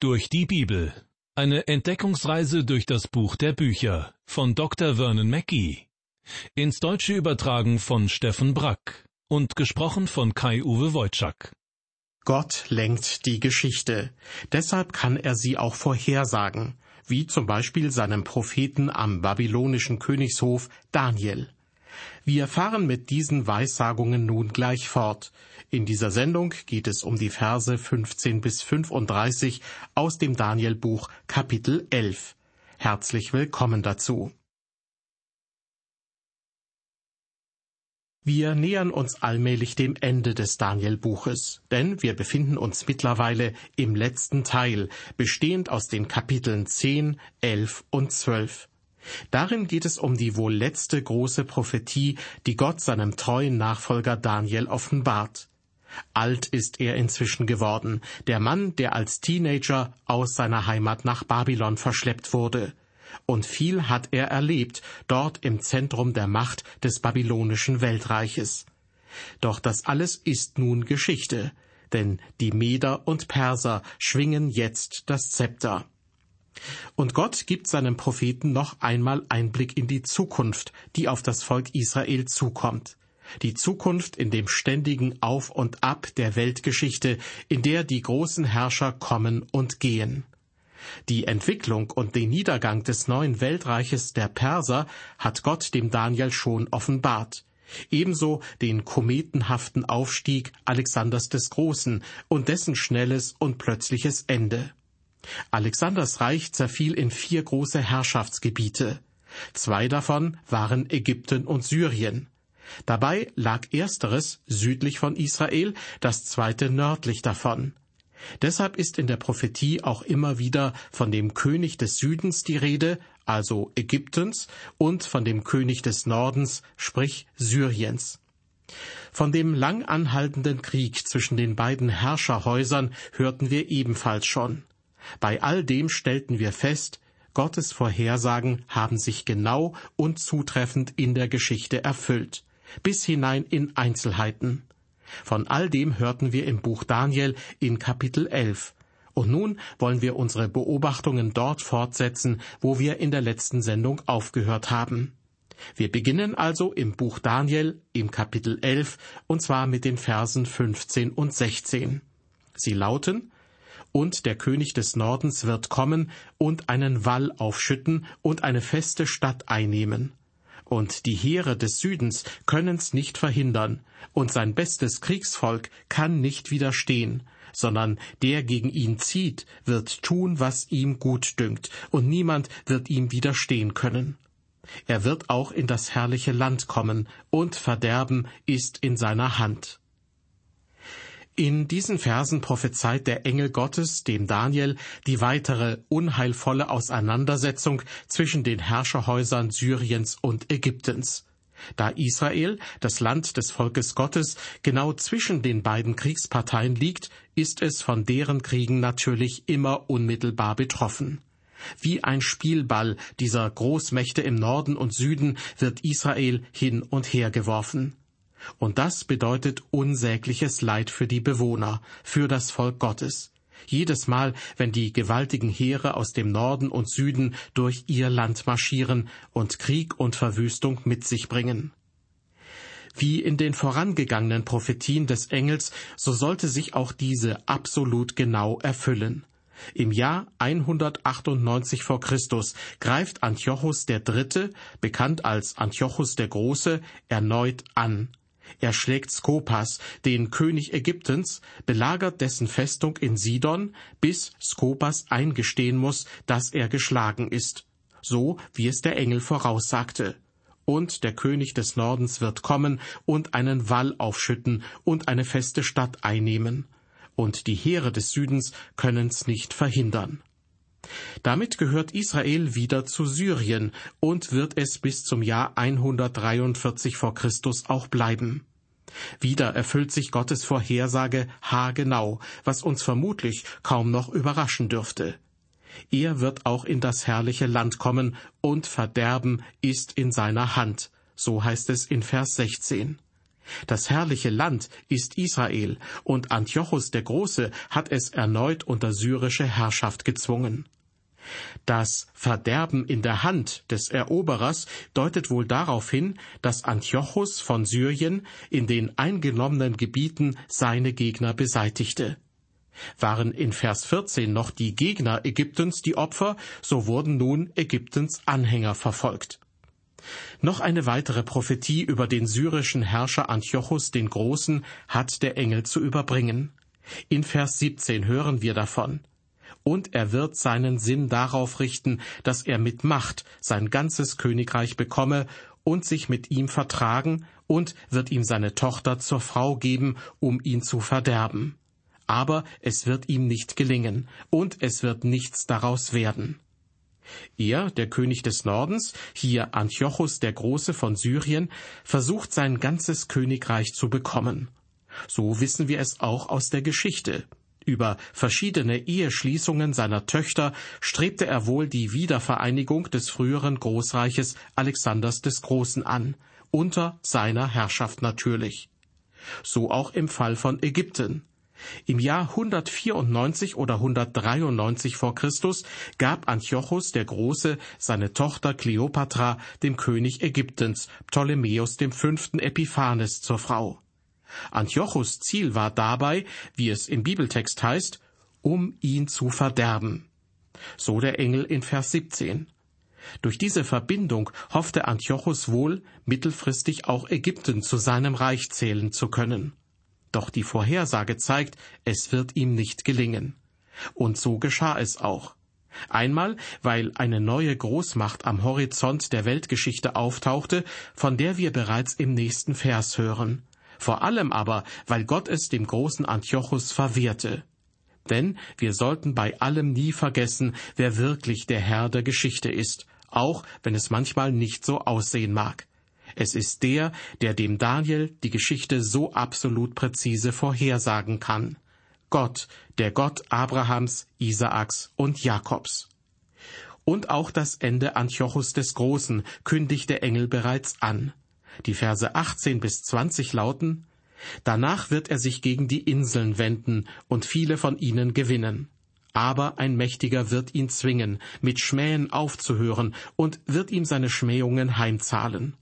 Durch die Bibel. Eine Entdeckungsreise durch das Buch der Bücher von Dr. Vernon Mackey. Ins Deutsche übertragen von Steffen Brack und gesprochen von Kai-Uwe Wojczak. Gott lenkt die Geschichte. Deshalb kann er sie auch vorhersagen, wie zum Beispiel seinem Propheten am babylonischen Königshof Daniel. Wir fahren mit diesen Weissagungen nun gleich fort. In dieser Sendung geht es um die Verse 15 bis 35 aus dem Danielbuch Kapitel 11. Herzlich willkommen dazu. Wir nähern uns allmählich dem Ende des Danielbuches, denn wir befinden uns mittlerweile im letzten Teil, bestehend aus den Kapiteln 10, 11 und 12. Darin geht es um die wohl letzte große Prophetie, die Gott seinem treuen Nachfolger Daniel offenbart. Alt ist er inzwischen geworden, der Mann, der als Teenager aus seiner Heimat nach Babylon verschleppt wurde. Und viel hat er erlebt, dort im Zentrum der Macht des babylonischen Weltreiches. Doch das alles ist nun Geschichte, denn die Meder und Perser schwingen jetzt das Zepter. Und Gott gibt seinem Propheten noch einmal Einblick in die Zukunft, die auf das Volk Israel zukommt. Die Zukunft in dem ständigen Auf und Ab der Weltgeschichte, in der die großen Herrscher kommen und gehen. Die Entwicklung und den Niedergang des neuen Weltreiches der Perser hat Gott dem Daniel schon offenbart. Ebenso den kometenhaften Aufstieg Alexanders des Großen und dessen schnelles und plötzliches Ende. Alexanders Reich zerfiel in vier große Herrschaftsgebiete. Zwei davon waren Ägypten und Syrien. Dabei lag ersteres südlich von Israel, das zweite nördlich davon. Deshalb ist in der Prophetie auch immer wieder von dem König des Südens die Rede, also Ägyptens, und von dem König des Nordens, sprich Syriens. Von dem lang anhaltenden Krieg zwischen den beiden Herrscherhäusern hörten wir ebenfalls schon. Bei all dem stellten wir fest, Gottes Vorhersagen haben sich genau und zutreffend in der Geschichte erfüllt, bis hinein in Einzelheiten. Von all dem hörten wir im Buch Daniel in Kapitel 11. Und nun wollen wir unsere Beobachtungen dort fortsetzen, wo wir in der letzten Sendung aufgehört haben. Wir beginnen also im Buch Daniel im Kapitel 11 und zwar mit den Versen 15 und 16. Sie lauten, und der König des Nordens wird kommen und einen Wall aufschütten und eine feste Stadt einnehmen. Und die Heere des Südens können's nicht verhindern, und sein bestes Kriegsvolk kann nicht widerstehen, sondern der gegen ihn zieht, wird tun, was ihm gut dünkt, und niemand wird ihm widerstehen können. Er wird auch in das herrliche Land kommen, und Verderben ist in seiner Hand. In diesen Versen prophezeit der Engel Gottes dem Daniel die weitere unheilvolle Auseinandersetzung zwischen den Herrscherhäusern Syriens und Ägyptens. Da Israel, das Land des Volkes Gottes, genau zwischen den beiden Kriegsparteien liegt, ist es von deren Kriegen natürlich immer unmittelbar betroffen. Wie ein Spielball dieser Großmächte im Norden und Süden wird Israel hin und her geworfen. Und das bedeutet unsägliches Leid für die Bewohner, für das Volk Gottes. Jedes Mal, wenn die gewaltigen Heere aus dem Norden und Süden durch ihr Land marschieren und Krieg und Verwüstung mit sich bringen. Wie in den vorangegangenen Prophetien des Engels, so sollte sich auch diese absolut genau erfüllen. Im Jahr 198 vor Christus greift Antiochus III., bekannt als Antiochus der Große, erneut an. Er schlägt Skopas, den König Ägyptens, belagert dessen Festung in Sidon, bis Skopas eingestehen muss, dass er geschlagen ist, so wie es der Engel voraussagte. Und der König des Nordens wird kommen und einen Wall aufschütten und eine feste Stadt einnehmen. Und die Heere des Südens können's nicht verhindern. Damit gehört Israel wieder zu Syrien und wird es bis zum Jahr 143 vor Christus auch bleiben. Wieder erfüllt sich Gottes Vorhersage haargenau, was uns vermutlich kaum noch überraschen dürfte. Er wird auch in das herrliche Land kommen, und Verderben ist in seiner Hand, so heißt es in Vers 16. Das herrliche Land ist Israel, und Antiochus der Große hat es erneut unter syrische Herrschaft gezwungen. Das Verderben in der Hand des Eroberers deutet wohl darauf hin, dass Antiochus von Syrien in den eingenommenen Gebieten seine Gegner beseitigte. Waren in Vers 14 noch die Gegner Ägyptens die Opfer, so wurden nun Ägyptens Anhänger verfolgt. Noch eine weitere Prophetie über den syrischen Herrscher Antiochus den Großen hat der Engel zu überbringen. In Vers 17 hören wir davon. Und er wird seinen Sinn darauf richten, dass er mit Macht sein ganzes Königreich bekomme und sich mit ihm vertragen und wird ihm seine Tochter zur Frau geben, um ihn zu verderben. Aber es wird ihm nicht gelingen, und es wird nichts daraus werden. Er, der König des Nordens, hier Antiochus der Große von Syrien, versucht sein ganzes Königreich zu bekommen. So wissen wir es auch aus der Geschichte. Über verschiedene Eheschließungen seiner Töchter strebte er wohl die Wiedervereinigung des früheren Großreiches Alexanders des Großen an, unter seiner Herrschaft natürlich. So auch im Fall von Ägypten. Im Jahr 194 oder 193 vor Christus gab Antiochus der Große seine Tochter Kleopatra dem König Ägyptens, Ptolemäus V. Epiphanes, zur Frau. Antiochus Ziel war dabei, wie es im Bibeltext heißt, um ihn zu verderben. So der Engel in Vers 17. Durch diese Verbindung hoffte Antiochus wohl, mittelfristig auch Ägypten zu seinem Reich zählen zu können. Doch die Vorhersage zeigt, es wird ihm nicht gelingen. Und so geschah es auch. Einmal, weil eine neue Großmacht am Horizont der Weltgeschichte auftauchte, von der wir bereits im nächsten Vers hören. Vor allem aber, weil Gott es dem großen Antiochus verwehrte. Denn wir sollten bei allem nie vergessen, wer wirklich der Herr der Geschichte ist, auch wenn es manchmal nicht so aussehen mag. Es ist der, der dem Daniel die Geschichte so absolut präzise vorhersagen kann. Gott, der Gott Abrahams, Isaaks und Jakobs. Und auch das Ende Antiochus des Großen kündigt der Engel bereits an. Die Verse 18 bis 20 lauten, Danach wird er sich gegen die Inseln wenden und viele von ihnen gewinnen. Aber ein Mächtiger wird ihn zwingen, mit Schmähen aufzuhören und wird ihm seine Schmähungen heimzahlen.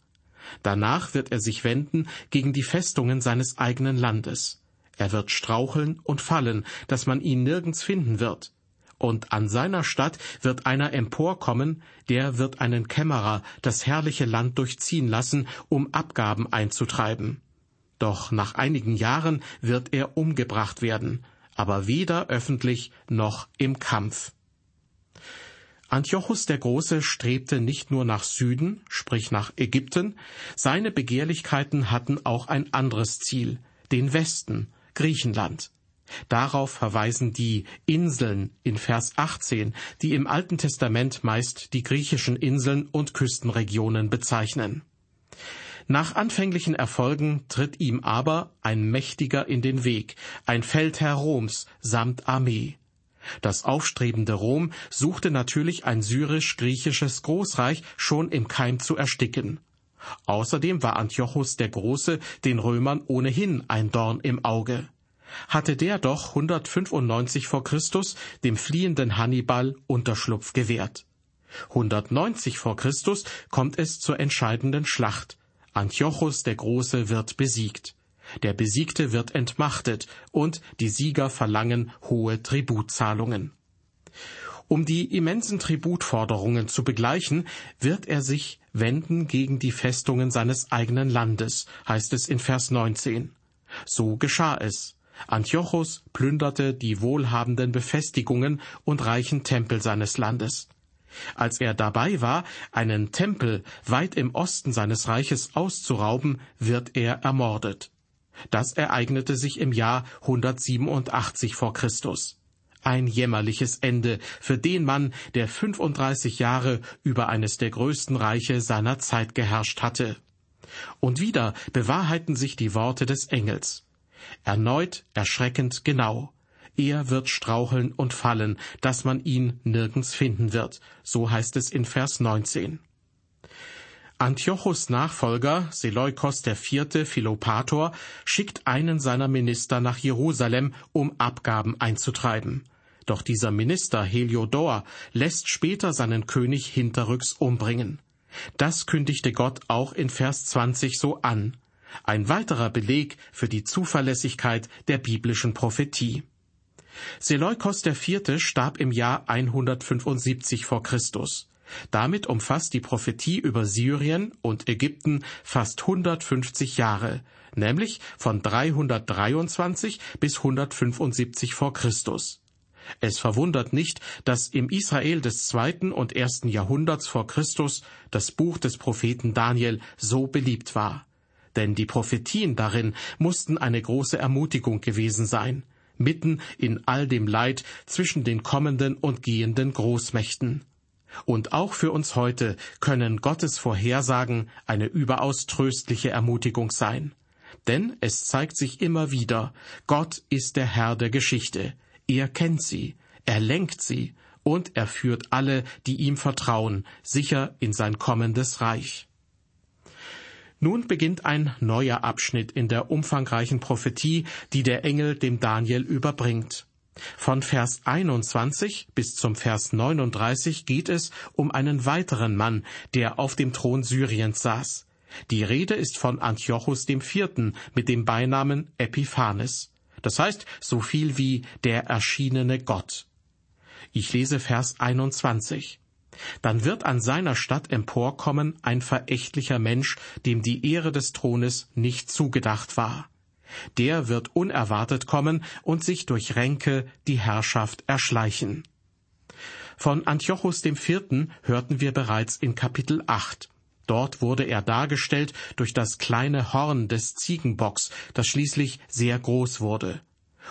Danach wird er sich wenden gegen die Festungen seines eigenen Landes. Er wird straucheln und fallen, dass man ihn nirgends finden wird. Und an seiner Stadt wird einer emporkommen, der wird einen Kämmerer das herrliche Land durchziehen lassen, um Abgaben einzutreiben. Doch nach einigen Jahren wird er umgebracht werden, aber weder öffentlich noch im Kampf. Antiochus der Große strebte nicht nur nach Süden, sprich nach Ägypten, seine Begehrlichkeiten hatten auch ein anderes Ziel, den Westen, Griechenland. Darauf verweisen die Inseln in Vers 18, die im Alten Testament meist die griechischen Inseln und Küstenregionen bezeichnen. Nach anfänglichen Erfolgen tritt ihm aber ein Mächtiger in den Weg, ein Feldherr Roms samt Armee. Das aufstrebende Rom suchte natürlich ein syrisch-griechisches Großreich schon im Keim zu ersticken. Außerdem war Antiochus der Große den Römern ohnehin ein Dorn im Auge. Hatte der doch 195 vor Christus dem fliehenden Hannibal Unterschlupf gewährt. 190 vor Christus kommt es zur entscheidenden Schlacht. Antiochus der Große wird besiegt. Der Besiegte wird entmachtet und die Sieger verlangen hohe Tributzahlungen. Um die immensen Tributforderungen zu begleichen, wird er sich wenden gegen die Festungen seines eigenen Landes, heißt es in Vers 19. So geschah es. Antiochus plünderte die wohlhabenden Befestigungen und reichen Tempel seines Landes. Als er dabei war, einen Tempel weit im Osten seines Reiches auszurauben, wird er ermordet. Das ereignete sich im Jahr 187 vor Christus. Ein jämmerliches Ende für den Mann, der 35 Jahre über eines der größten Reiche seiner Zeit geherrscht hatte. Und wieder bewahrheiten sich die Worte des Engels. Erneut erschreckend genau. Er wird straucheln und fallen, dass man ihn nirgends finden wird. So heißt es in Vers 19. Antiochus Nachfolger, Seleukos IV. Philopator, schickt einen seiner Minister nach Jerusalem, um Abgaben einzutreiben. Doch dieser Minister Heliodor lässt später seinen König hinterrücks umbringen. Das kündigte Gott auch in Vers 20 so an. Ein weiterer Beleg für die Zuverlässigkeit der biblischen Prophetie. Seleukos IV. starb im Jahr 175 vor Christus. Damit umfasst die Prophetie über Syrien und Ägypten fast 150 Jahre, nämlich von 323 bis 175 vor Christus. Es verwundert nicht, dass im Israel des zweiten und ersten Jahrhunderts vor Christus das Buch des Propheten Daniel so beliebt war. Denn die Prophetien darin mussten eine große Ermutigung gewesen sein, mitten in all dem Leid zwischen den kommenden und gehenden Großmächten. Und auch für uns heute können Gottes Vorhersagen eine überaus tröstliche Ermutigung sein. Denn es zeigt sich immer wieder, Gott ist der Herr der Geschichte. Er kennt sie, er lenkt sie und er führt alle, die ihm vertrauen, sicher in sein kommendes Reich. Nun beginnt ein neuer Abschnitt in der umfangreichen Prophetie, die der Engel dem Daniel überbringt. Von Vers 21 bis zum Vers 39 geht es um einen weiteren Mann, der auf dem Thron Syriens saß. Die Rede ist von Antiochus IV. mit dem Beinamen Epiphanes. Das heißt so viel wie der erschienene Gott. Ich lese Vers 21. Dann wird an seiner Stadt emporkommen ein verächtlicher Mensch, dem die Ehre des Thrones nicht zugedacht war. Der wird unerwartet kommen und sich durch Ränke die Herrschaft erschleichen. Von Antiochus IV. hörten wir bereits in Kapitel 8. Dort wurde er dargestellt durch das kleine Horn des Ziegenbocks, das schließlich sehr groß wurde.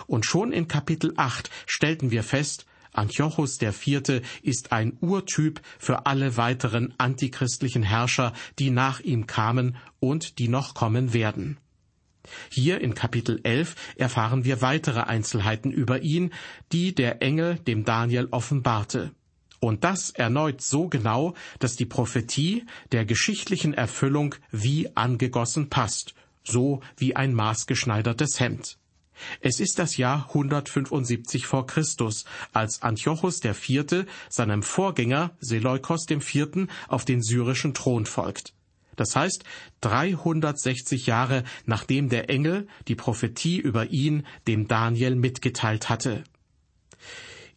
Und schon in Kapitel 8 stellten wir fest, Antiochus IV. ist ein Urtyp für alle weiteren antichristlichen Herrscher, die nach ihm kamen und die noch kommen werden. Hier in Kapitel 11 erfahren wir weitere Einzelheiten über ihn, die der Engel dem Daniel offenbarte. Und das erneut so genau, dass die Prophetie der geschichtlichen Erfüllung wie angegossen passt, so wie ein maßgeschneidertes Hemd. Es ist das Jahr 175 vor Christus, als Antiochus IV. seinem Vorgänger Seleukos IV. auf den syrischen Thron folgt. Das heißt, 360 Jahre nachdem der Engel die Prophetie über ihn dem Daniel mitgeteilt hatte.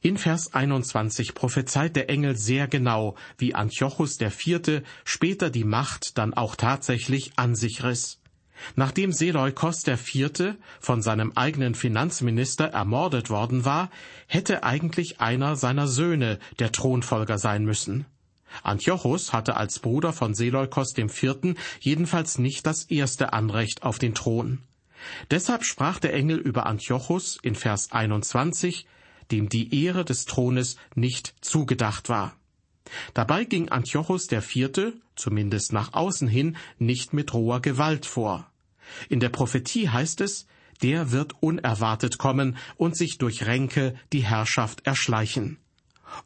In Vers 21 prophezeit der Engel sehr genau, wie Antiochus IV. später die Macht dann auch tatsächlich an sich riss. Nachdem Seleukos IV. von seinem eigenen Finanzminister ermordet worden war, hätte eigentlich einer seiner Söhne der Thronfolger sein müssen. Antiochus hatte als Bruder von Seleukos IV. jedenfalls nicht das erste Anrecht auf den Thron. Deshalb sprach der Engel über Antiochus in Vers 21, dem die Ehre des Thrones nicht zugedacht war. Dabei ging Antiochus IV., zumindest nach außen hin, nicht mit roher Gewalt vor. In der Prophetie heißt es, der wird unerwartet kommen und sich durch Ränke die Herrschaft erschleichen.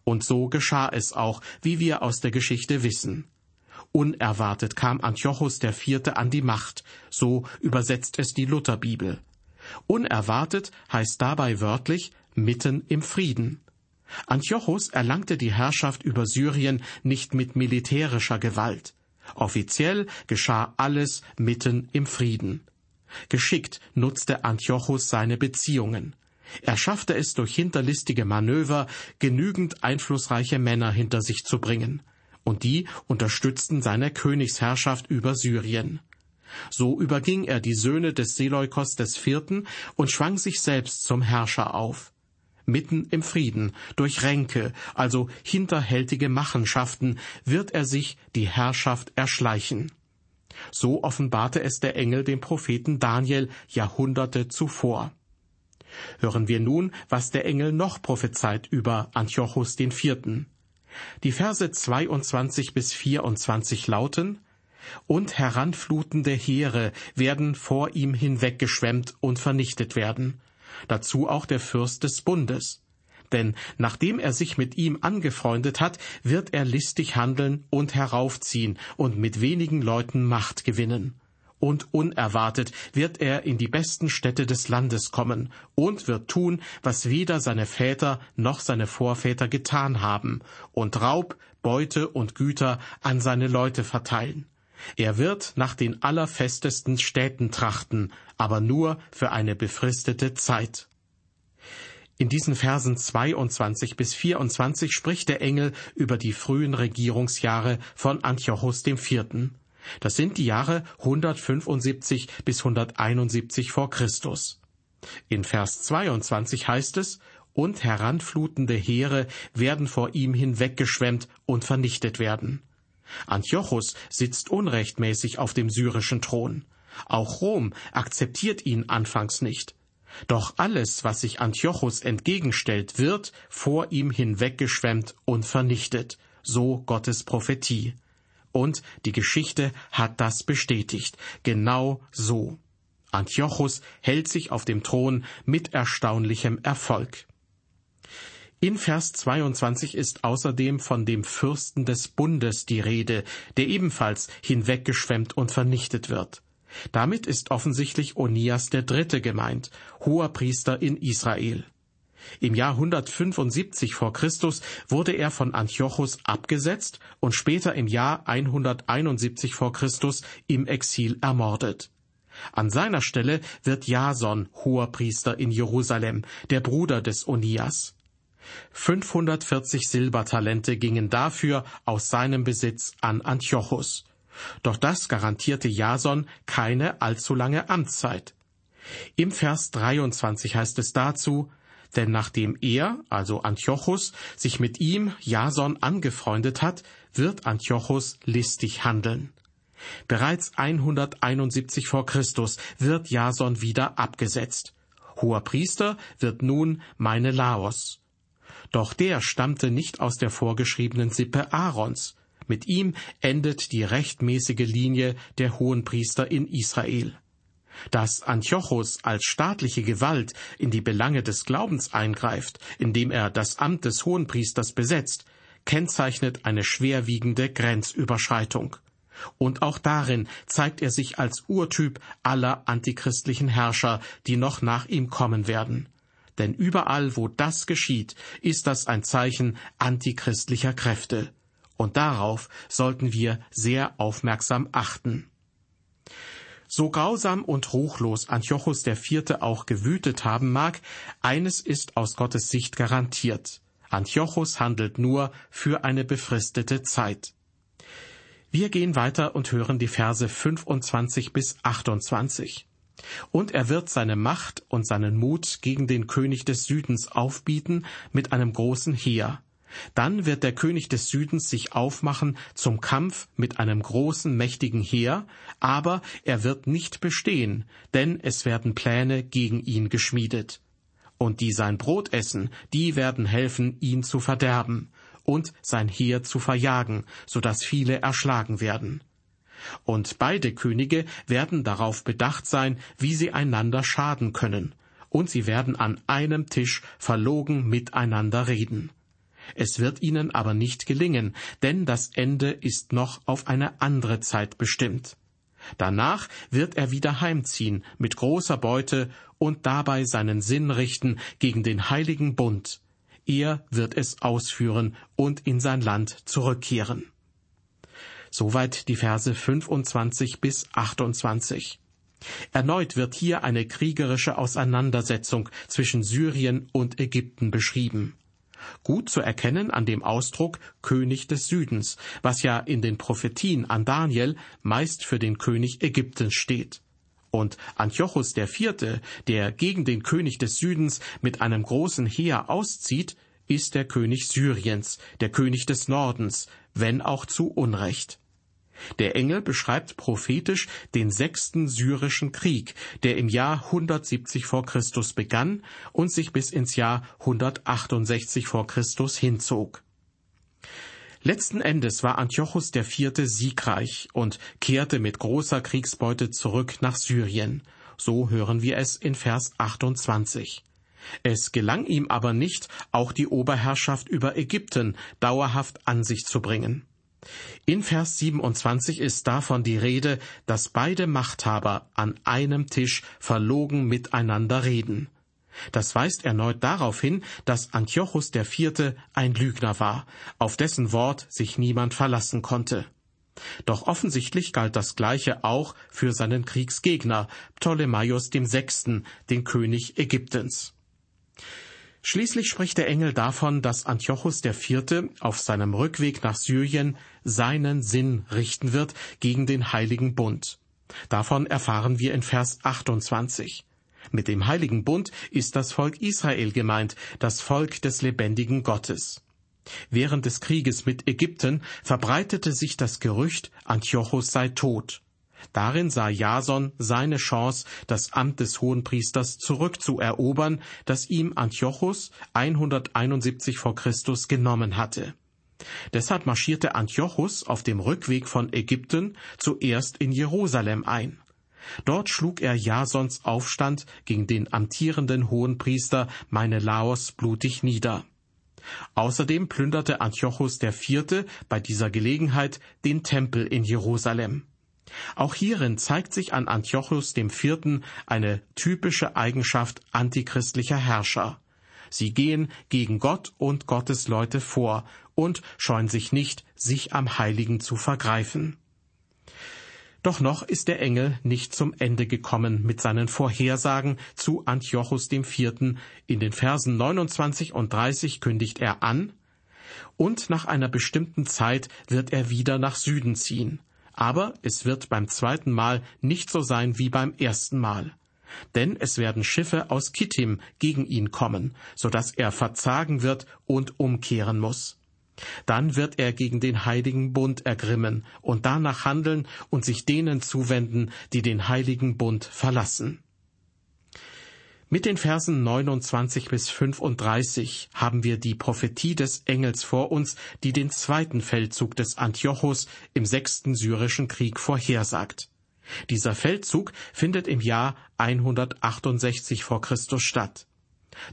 Und so geschah es auch, wie wir aus der Geschichte wissen. Unerwartet kam Antiochus IV. an die Macht, so übersetzt es die Lutherbibel. Unerwartet heißt dabei wörtlich mitten im Frieden. Antiochus erlangte die Herrschaft über Syrien nicht mit militärischer Gewalt. Offiziell geschah alles mitten im Frieden. Geschickt nutzte Antiochus seine Beziehungen. Er schaffte es durch hinterlistige Manöver, genügend einflussreiche Männer hinter sich zu bringen, und die unterstützten seine Königsherrschaft über Syrien. So überging er die Söhne des Seleukos IV. und schwang sich selbst zum Herrscher auf. Mitten im Frieden, durch Ränke, also hinterhältige Machenschaften, wird er sich die Herrschaft erschleichen. So offenbarte es der Engel dem Propheten Daniel Jahrhunderte zuvor. Hören wir nun, was der Engel noch prophezeit über Antiochus IV. Die Verse 22 bis 24 lauten, und heranflutende Heere werden vor ihm hinweggeschwemmt und vernichtet werden. Dazu auch der Fürst des Bundes. Denn nachdem er sich mit ihm angefreundet hat, wird er listig handeln und heraufziehen und mit wenigen Leuten Macht gewinnen. Und unerwartet wird er in die besten Städte des Landes kommen und wird tun, was weder seine Väter noch seine Vorväter getan haben, und Raub, Beute und Güter an seine Leute verteilen. Er wird nach den allerfestesten Städten trachten, aber nur für eine befristete Zeit. In diesen Versen 22 bis 24 spricht der Engel über die frühen Regierungsjahre von Antiochus IV. Das sind die Jahre 175 bis 171 vor Christus. In Vers 22 heißt es, und heranflutende Heere werden vor ihm hinweggeschwemmt und vernichtet werden. Antiochus sitzt unrechtmäßig auf dem syrischen Thron. Auch Rom akzeptiert ihn anfangs nicht. Doch alles, was sich Antiochus entgegenstellt, wird vor ihm hinweggeschwemmt und vernichtet, so Gottes Prophetie. Und die Geschichte hat das bestätigt, genau so. Antiochus hält sich auf dem Thron mit erstaunlichem Erfolg. In Vers 22 ist außerdem von dem Fürsten des Bundes die Rede, der ebenfalls hinweggeschwemmt und vernichtet wird. Damit ist offensichtlich Onias der Dritte gemeint, hoher Priester in Israel. Im Jahr 175 vor Christus wurde er von Antiochus abgesetzt und später im Jahr 171 vor Christus im Exil ermordet. An seiner Stelle wird Jason hoher Priester in Jerusalem, der Bruder des Onias. 540 Silbertalente gingen dafür aus seinem Besitz an Antiochus. Doch das garantierte Jason keine allzu lange Amtszeit. Im Vers 23 heißt es dazu, denn nachdem er, also Antiochus, sich mit ihm, Jason, angefreundet hat, wird Antiochus listig handeln. Bereits 171 vor Christus wird Jason wieder abgesetzt. Hoher Priester wird nun meine Laos. Doch der stammte nicht aus der vorgeschriebenen Sippe Aarons. Mit ihm endet die rechtmäßige Linie der Hohenpriester in Israel. Dass Antiochus als staatliche Gewalt in die Belange des Glaubens eingreift, indem er das Amt des Hohenpriesters besetzt, kennzeichnet eine schwerwiegende Grenzüberschreitung. Und auch darin zeigt er sich als Urtyp aller antichristlichen Herrscher, die noch nach ihm kommen werden denn überall, wo das geschieht, ist das ein Zeichen antichristlicher Kräfte. Und darauf sollten wir sehr aufmerksam achten. So grausam und ruchlos Antiochus IV. auch gewütet haben mag, eines ist aus Gottes Sicht garantiert. Antiochus handelt nur für eine befristete Zeit. Wir gehen weiter und hören die Verse 25 bis 28. Und er wird seine Macht und seinen Mut gegen den König des Südens aufbieten mit einem großen Heer. Dann wird der König des Südens sich aufmachen zum Kampf mit einem großen, mächtigen Heer, aber er wird nicht bestehen, denn es werden Pläne gegen ihn geschmiedet. Und die sein Brot essen, die werden helfen, ihn zu verderben und sein Heer zu verjagen, so dass viele erschlagen werden. Und beide Könige werden darauf bedacht sein, wie sie einander schaden können, und sie werden an einem Tisch verlogen miteinander reden. Es wird ihnen aber nicht gelingen, denn das Ende ist noch auf eine andere Zeit bestimmt. Danach wird er wieder heimziehen mit großer Beute und dabei seinen Sinn richten gegen den heiligen Bund. Er wird es ausführen und in sein Land zurückkehren. Soweit die Verse 25 bis 28. Erneut wird hier eine kriegerische Auseinandersetzung zwischen Syrien und Ägypten beschrieben. Gut zu erkennen an dem Ausdruck König des Südens, was ja in den Prophetien an Daniel meist für den König Ägyptens steht. Und Antiochus IV., der gegen den König des Südens mit einem großen Heer auszieht, ist der König Syriens, der König des Nordens, wenn auch zu Unrecht. Der Engel beschreibt prophetisch den sechsten syrischen Krieg, der im Jahr 170 vor Christus begann und sich bis ins Jahr 168 vor Christus hinzog. Letzten Endes war Antiochus IV. siegreich und kehrte mit großer Kriegsbeute zurück nach Syrien. So hören wir es in Vers 28. Es gelang ihm aber nicht, auch die Oberherrschaft über Ägypten dauerhaft an sich zu bringen. In Vers 27 ist davon die Rede, dass beide Machthaber an einem Tisch verlogen miteinander reden. Das weist erneut darauf hin, dass Antiochus IV. ein Lügner war, auf dessen Wort sich niemand verlassen konnte. Doch offensichtlich galt das Gleiche auch für seinen Kriegsgegner, Ptolemaios VI., den König Ägyptens. Schließlich spricht der Engel davon, dass Antiochus IV. auf seinem Rückweg nach Syrien seinen Sinn richten wird gegen den Heiligen Bund. Davon erfahren wir in Vers 28. Mit dem Heiligen Bund ist das Volk Israel gemeint, das Volk des lebendigen Gottes. Während des Krieges mit Ägypten verbreitete sich das Gerücht, Antiochus sei tot. Darin sah Jason seine Chance, das Amt des Hohenpriesters zurückzuerobern, das ihm Antiochus 171 vor Christus genommen hatte. Deshalb marschierte Antiochus auf dem Rückweg von Ägypten zuerst in Jerusalem ein. Dort schlug er Jasons Aufstand gegen den amtierenden Hohenpriester Menelaos blutig nieder. Außerdem plünderte Antiochus IV. bei dieser Gelegenheit den Tempel in Jerusalem. Auch hierin zeigt sich an Antiochus IV. eine typische Eigenschaft antichristlicher Herrscher. Sie gehen gegen Gott und Gottes Leute vor und scheuen sich nicht, sich am Heiligen zu vergreifen. Doch noch ist der Engel nicht zum Ende gekommen mit seinen Vorhersagen zu Antiochus IV. In den Versen 29 und 30 kündigt er an, und nach einer bestimmten Zeit wird er wieder nach Süden ziehen. Aber es wird beim zweiten Mal nicht so sein wie beim ersten Mal. Denn es werden Schiffe aus Kittim gegen ihn kommen, so dass er verzagen wird und umkehren muss. Dann wird er gegen den heiligen Bund ergrimmen und danach handeln und sich denen zuwenden, die den heiligen Bund verlassen. Mit den Versen 29 bis 35 haben wir die Prophetie des Engels vor uns, die den zweiten Feldzug des Antiochus im sechsten syrischen Krieg vorhersagt. Dieser Feldzug findet im Jahr 168 vor Christus statt.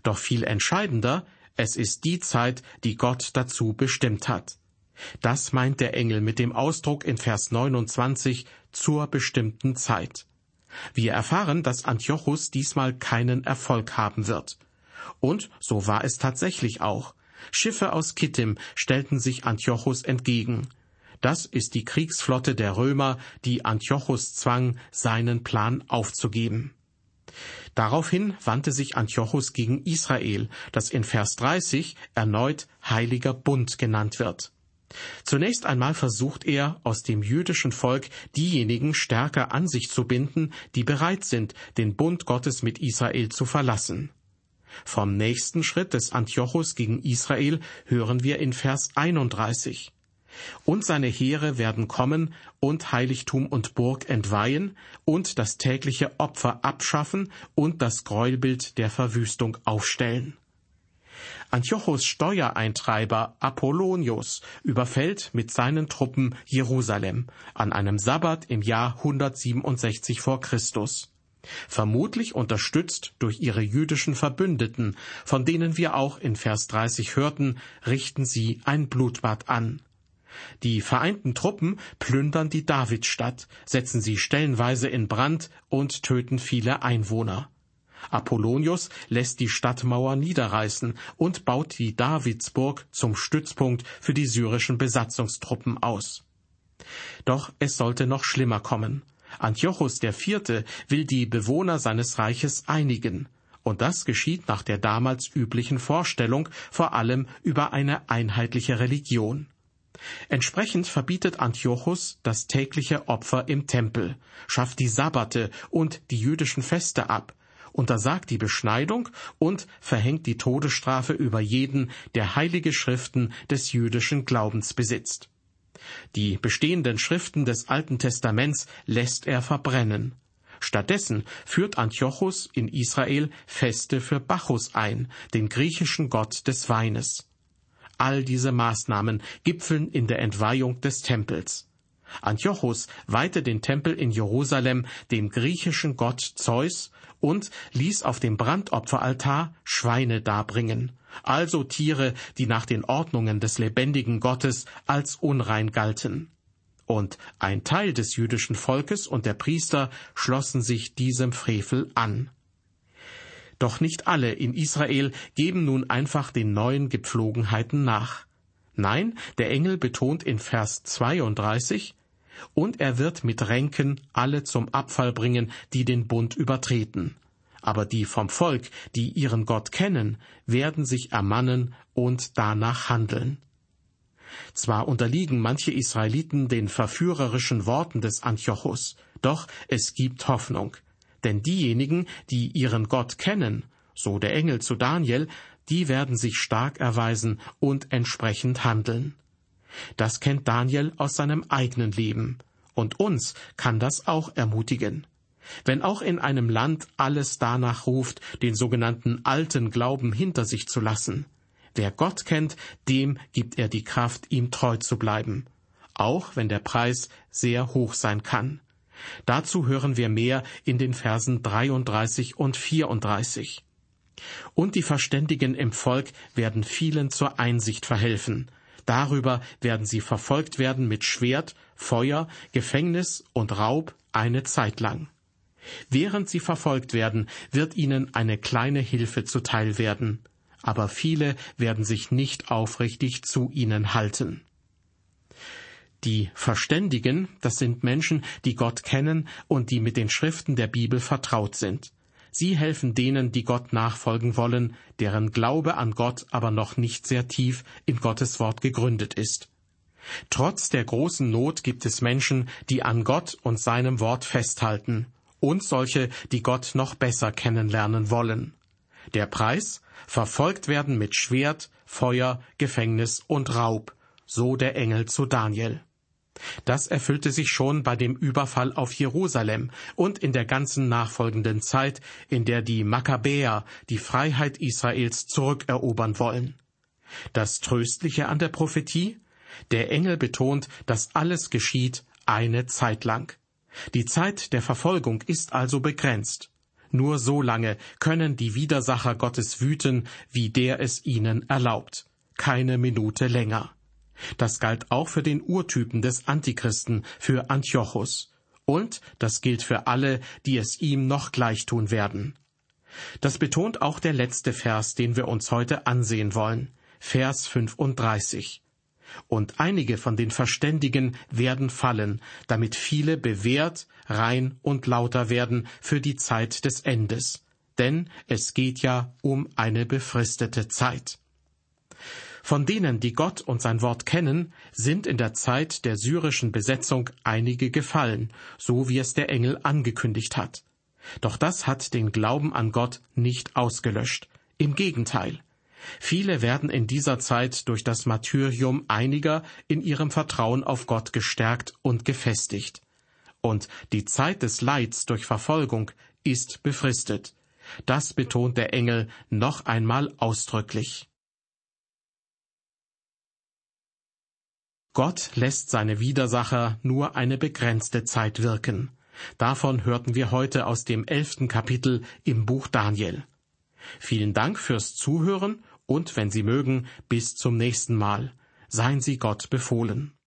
Doch viel entscheidender, es ist die Zeit, die Gott dazu bestimmt hat. Das meint der Engel mit dem Ausdruck in Vers 29 zur bestimmten Zeit. Wir erfahren, dass Antiochus diesmal keinen Erfolg haben wird. Und so war es tatsächlich auch. Schiffe aus Kittim stellten sich Antiochus entgegen. Das ist die Kriegsflotte der Römer, die Antiochus zwang, seinen Plan aufzugeben. Daraufhin wandte sich Antiochus gegen Israel, das in Vers 30 erneut Heiliger Bund genannt wird. Zunächst einmal versucht er, aus dem jüdischen Volk diejenigen stärker an sich zu binden, die bereit sind, den Bund Gottes mit Israel zu verlassen. Vom nächsten Schritt des Antiochus gegen Israel hören wir in Vers 31. Und seine Heere werden kommen und Heiligtum und Burg entweihen und das tägliche Opfer abschaffen und das Gräuelbild der Verwüstung aufstellen. Antiochos Steuereintreiber Apollonius überfällt mit seinen Truppen Jerusalem an einem Sabbat im Jahr 167 vor Christus. Vermutlich unterstützt durch ihre jüdischen Verbündeten, von denen wir auch in Vers 30 hörten, richten sie ein Blutbad an. Die vereinten Truppen plündern die Davidstadt, setzen sie stellenweise in Brand und töten viele Einwohner. Apollonius lässt die Stadtmauer niederreißen und baut die Davidsburg zum Stützpunkt für die syrischen Besatzungstruppen aus. Doch es sollte noch schlimmer kommen. Antiochus IV. will die Bewohner seines Reiches einigen, und das geschieht nach der damals üblichen Vorstellung vor allem über eine einheitliche Religion. Entsprechend verbietet Antiochus das tägliche Opfer im Tempel, schafft die Sabbate und die jüdischen Feste ab, untersagt die Beschneidung und verhängt die Todesstrafe über jeden, der heilige Schriften des jüdischen Glaubens besitzt. Die bestehenden Schriften des Alten Testaments lässt er verbrennen. Stattdessen führt Antiochus in Israel Feste für Bacchus ein, den griechischen Gott des Weines. All diese Maßnahmen gipfeln in der Entweihung des Tempels. Antiochus weihte den Tempel in Jerusalem dem griechischen Gott Zeus und ließ auf dem Brandopferaltar Schweine darbringen, also Tiere, die nach den Ordnungen des lebendigen Gottes als unrein galten. Und ein Teil des jüdischen Volkes und der Priester schlossen sich diesem Frevel an. Doch nicht alle in Israel geben nun einfach den neuen Gepflogenheiten nach. Nein, der Engel betont in Vers 32, und er wird mit Ränken alle zum Abfall bringen, die den Bund übertreten. Aber die vom Volk, die ihren Gott kennen, werden sich ermannen und danach handeln. Zwar unterliegen manche Israeliten den verführerischen Worten des Antiochus, doch es gibt Hoffnung. Denn diejenigen, die ihren Gott kennen, so der Engel zu Daniel, die werden sich stark erweisen und entsprechend handeln. Das kennt Daniel aus seinem eigenen Leben. Und uns kann das auch ermutigen. Wenn auch in einem Land alles danach ruft, den sogenannten alten Glauben hinter sich zu lassen. Wer Gott kennt, dem gibt er die Kraft, ihm treu zu bleiben. Auch wenn der Preis sehr hoch sein kann. Dazu hören wir mehr in den Versen 33 und 34. Und die Verständigen im Volk werden vielen zur Einsicht verhelfen, Darüber werden sie verfolgt werden mit Schwert, Feuer, Gefängnis und Raub eine Zeit lang. Während sie verfolgt werden, wird ihnen eine kleine Hilfe zuteil werden, aber viele werden sich nicht aufrichtig zu ihnen halten. Die Verständigen, das sind Menschen, die Gott kennen und die mit den Schriften der Bibel vertraut sind. Sie helfen denen, die Gott nachfolgen wollen, deren Glaube an Gott aber noch nicht sehr tief in Gottes Wort gegründet ist. Trotz der großen Not gibt es Menschen, die an Gott und seinem Wort festhalten, und solche, die Gott noch besser kennenlernen wollen. Der Preis? Verfolgt werden mit Schwert, Feuer, Gefängnis und Raub, so der Engel zu Daniel. Das erfüllte sich schon bei dem Überfall auf Jerusalem und in der ganzen nachfolgenden Zeit, in der die Makkabäer die Freiheit Israels zurückerobern wollen. Das Tröstliche an der Prophetie? Der Engel betont, dass alles geschieht eine Zeit lang. Die Zeit der Verfolgung ist also begrenzt. Nur so lange können die Widersacher Gottes wüten, wie der es ihnen erlaubt. Keine Minute länger. Das galt auch für den Urtypen des Antichristen, für Antiochus. Und das gilt für alle, die es ihm noch gleich tun werden. Das betont auch der letzte Vers, den wir uns heute ansehen wollen, Vers 35. Und einige von den Verständigen werden fallen, damit viele bewährt, rein und lauter werden für die Zeit des Endes. Denn es geht ja um eine befristete Zeit. Von denen, die Gott und sein Wort kennen, sind in der Zeit der syrischen Besetzung einige gefallen, so wie es der Engel angekündigt hat. Doch das hat den Glauben an Gott nicht ausgelöscht. Im Gegenteil. Viele werden in dieser Zeit durch das Martyrium einiger in ihrem Vertrauen auf Gott gestärkt und gefestigt. Und die Zeit des Leids durch Verfolgung ist befristet. Das betont der Engel noch einmal ausdrücklich. Gott lässt seine Widersacher nur eine begrenzte Zeit wirken. Davon hörten wir heute aus dem elften Kapitel im Buch Daniel. Vielen Dank fürs Zuhören und wenn Sie mögen, bis zum nächsten Mal. Seien Sie Gott befohlen.